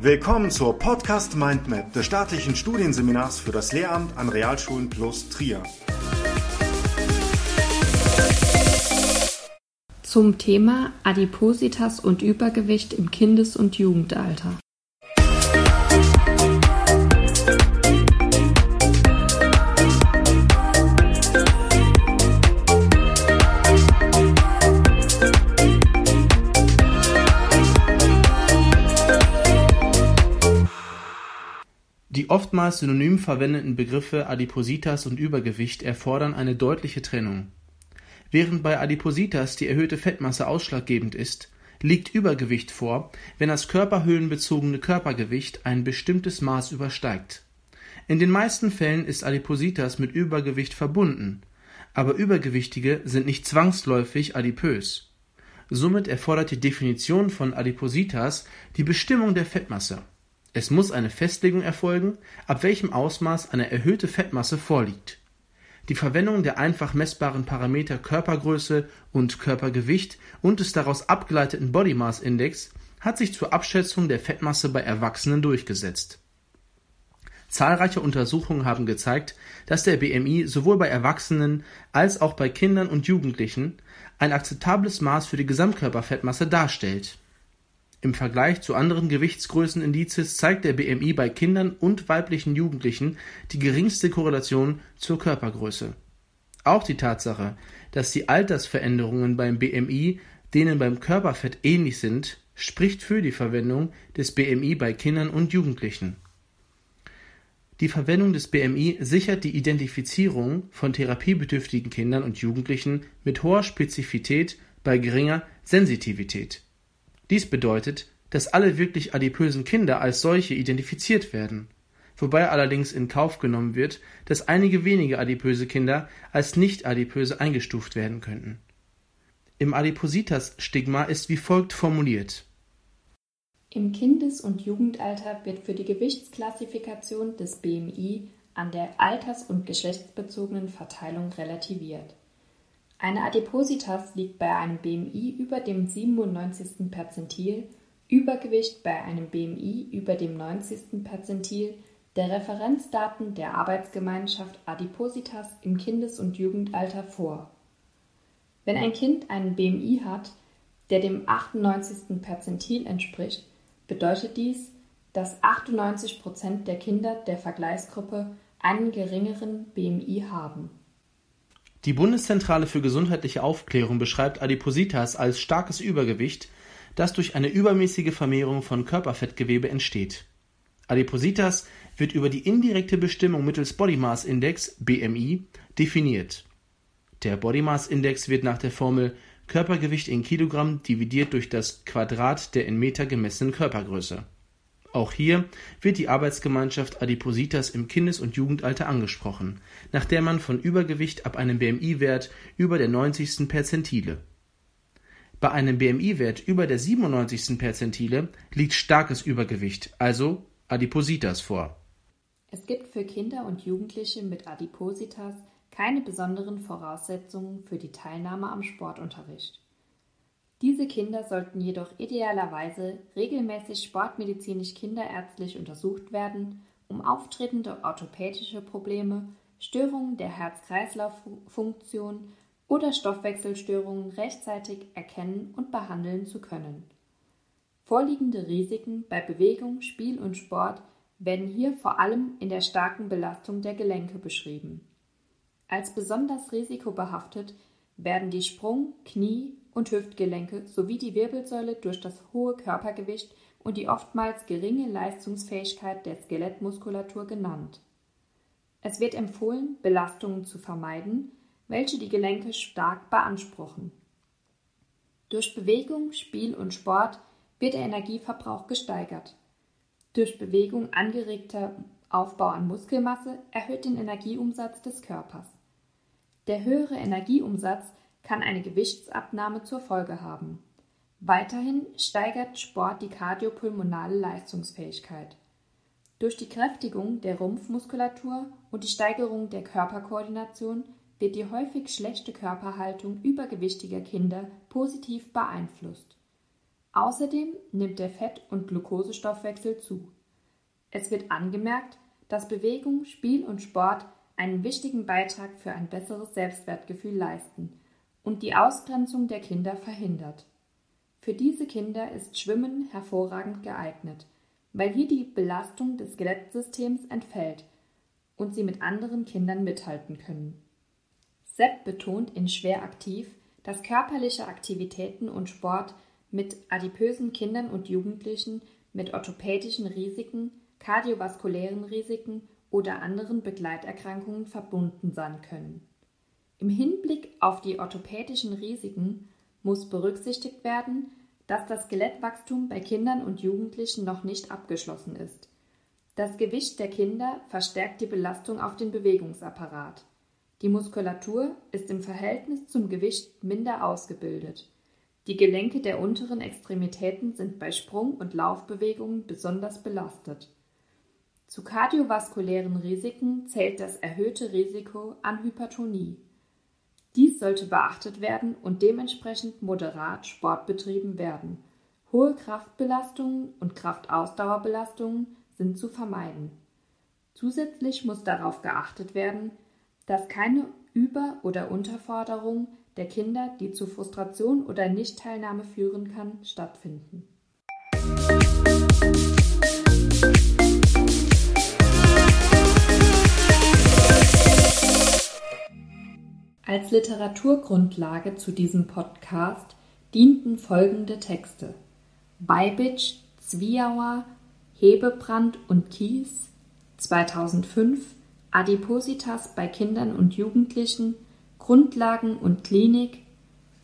Willkommen zur Podcast Mindmap des staatlichen Studienseminars für das Lehramt an Realschulen plus Trier. Zum Thema Adipositas und Übergewicht im Kindes- und Jugendalter. Die oftmals synonym verwendeten Begriffe Adipositas und Übergewicht erfordern eine deutliche Trennung. Während bei Adipositas die erhöhte Fettmasse ausschlaggebend ist, liegt Übergewicht vor, wenn das körperhöhlenbezogene Körpergewicht ein bestimmtes Maß übersteigt. In den meisten Fällen ist Adipositas mit Übergewicht verbunden, aber Übergewichtige sind nicht zwangsläufig adipös. Somit erfordert die Definition von Adipositas die Bestimmung der Fettmasse es muss eine Festlegung erfolgen, ab welchem Ausmaß eine erhöhte Fettmasse vorliegt. Die Verwendung der einfach messbaren Parameter Körpergröße und Körpergewicht und des daraus abgeleiteten Body Mass Index hat sich zur Abschätzung der Fettmasse bei Erwachsenen durchgesetzt. Zahlreiche Untersuchungen haben gezeigt, dass der BMI sowohl bei Erwachsenen als auch bei Kindern und Jugendlichen ein akzeptables Maß für die Gesamtkörperfettmasse darstellt im Vergleich zu anderen Gewichtsgrößenindizes zeigt der BMI bei Kindern und weiblichen Jugendlichen die geringste Korrelation zur Körpergröße. Auch die Tatsache, dass die Altersveränderungen beim BMI denen beim Körperfett ähnlich sind, spricht für die Verwendung des BMI bei Kindern und Jugendlichen. Die Verwendung des BMI sichert die Identifizierung von therapiebedürftigen Kindern und Jugendlichen mit hoher Spezifität bei geringer Sensitivität dies bedeutet, dass alle wirklich adipösen Kinder als solche identifiziert werden, wobei allerdings in Kauf genommen wird, dass einige wenige adipöse Kinder als nicht adipöse eingestuft werden könnten. Im Adipositas-Stigma ist wie folgt formuliert. Im Kindes- und Jugendalter wird für die Gewichtsklassifikation des BMI an der alters- und geschlechtsbezogenen Verteilung relativiert eine Adipositas liegt bei einem BMI über dem 97. Perzentil, Übergewicht bei einem BMI über dem 90. Perzentil der Referenzdaten der Arbeitsgemeinschaft Adipositas im Kindes- und Jugendalter vor. Wenn ein Kind einen BMI hat, der dem 98. Perzentil entspricht, bedeutet dies, dass 98 Prozent der Kinder der Vergleichsgruppe einen geringeren BMI haben die Bundeszentrale für gesundheitliche Aufklärung beschreibt Adipositas als starkes Übergewicht, das durch eine übermäßige Vermehrung von Körperfettgewebe entsteht. Adipositas wird über die indirekte Bestimmung mittels Body Mass Index (BMI) definiert. Der Body Mass Index wird nach der Formel Körpergewicht in Kilogramm dividiert durch das Quadrat der in Meter gemessenen Körpergröße auch hier wird die Arbeitsgemeinschaft Adipositas im Kindes und Jugendalter angesprochen, nach der man von Übergewicht ab einem BMI-Wert über der 90. Perzentile. Bei einem BMI-Wert über der 97. Perzentile liegt starkes Übergewicht, also Adipositas vor. Es gibt für Kinder und Jugendliche mit Adipositas keine besonderen Voraussetzungen für die Teilnahme am Sportunterricht diese Kinder sollten jedoch idealerweise regelmäßig sportmedizinisch kinderärztlich untersucht werden, um auftretende orthopädische Probleme, Störungen der Herz-Kreislauf-Funktion oder Stoffwechselstörungen rechtzeitig erkennen und behandeln zu können. Vorliegende Risiken bei Bewegung, Spiel und Sport werden hier vor allem in der starken Belastung der Gelenke beschrieben. Als besonders risikobehaftet werden die Sprung-, Knie- und Hüftgelenke sowie die Wirbelsäule durch das hohe Körpergewicht und die oftmals geringe Leistungsfähigkeit der Skelettmuskulatur genannt. Es wird empfohlen, Belastungen zu vermeiden, welche die Gelenke stark beanspruchen. Durch Bewegung, Spiel und Sport wird der Energieverbrauch gesteigert. Durch Bewegung angeregter Aufbau an Muskelmasse erhöht den Energieumsatz des Körpers. Der höhere Energieumsatz kann eine Gewichtsabnahme zur Folge haben. Weiterhin steigert Sport die kardiopulmonale Leistungsfähigkeit. Durch die Kräftigung der Rumpfmuskulatur und die Steigerung der Körperkoordination wird die häufig schlechte Körperhaltung übergewichtiger Kinder positiv beeinflusst. Außerdem nimmt der Fett- und Glukosestoffwechsel zu. Es wird angemerkt, dass Bewegung, Spiel und Sport einen wichtigen Beitrag für ein besseres Selbstwertgefühl leisten und die Ausgrenzung der Kinder verhindert. Für diese Kinder ist Schwimmen hervorragend geeignet, weil hier die Belastung des Skelettsystems entfällt und sie mit anderen Kindern mithalten können. Sepp betont in Schwer aktiv, dass körperliche Aktivitäten und Sport mit adipösen Kindern und Jugendlichen mit orthopädischen Risiken, kardiovaskulären Risiken oder anderen Begleiterkrankungen verbunden sein können. Im Hinblick auf die orthopädischen Risiken muss berücksichtigt werden, dass das Skelettwachstum bei Kindern und Jugendlichen noch nicht abgeschlossen ist. Das Gewicht der Kinder verstärkt die Belastung auf den Bewegungsapparat. Die Muskulatur ist im Verhältnis zum Gewicht minder ausgebildet. Die Gelenke der unteren Extremitäten sind bei Sprung- und Laufbewegungen besonders belastet. Zu kardiovaskulären Risiken zählt das erhöhte Risiko an Hypertonie. Dies sollte beachtet werden und dementsprechend moderat Sport betrieben werden. Hohe Kraftbelastungen und Kraftausdauerbelastungen sind zu vermeiden. Zusätzlich muss darauf geachtet werden, dass keine Über- oder Unterforderung der Kinder, die zu Frustration oder Nichtteilnahme führen kann, stattfinden. Als Literaturgrundlage zu diesem Podcast dienten folgende Texte: Beibitsch, Zwiauer, Hebebrand und Kies 2005 Adipositas bei Kindern und Jugendlichen Grundlagen und Klinik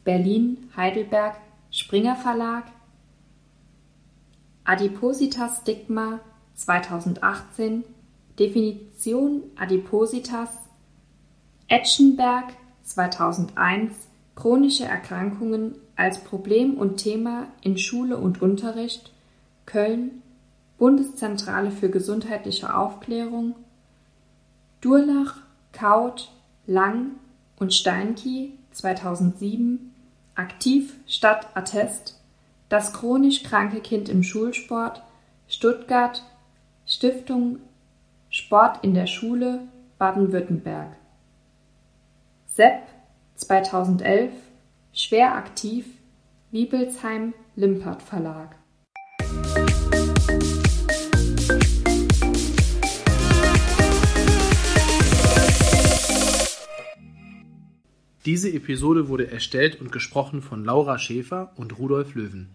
Berlin Heidelberg Springer Verlag Adipositas Stigma 2018 Definition Adipositas Etschenberg 2001 Chronische Erkrankungen als Problem und Thema in Schule und Unterricht Köln Bundeszentrale für gesundheitliche Aufklärung Durlach, Kaut, Lang und Steinki 2007 Aktiv statt Attest Das chronisch kranke Kind im Schulsport Stuttgart Stiftung Sport in der Schule Baden-Württemberg Sepp 2011 Schwer aktiv Wiebelsheim Limpert Verlag Diese Episode wurde erstellt und gesprochen von Laura Schäfer und Rudolf Löwen.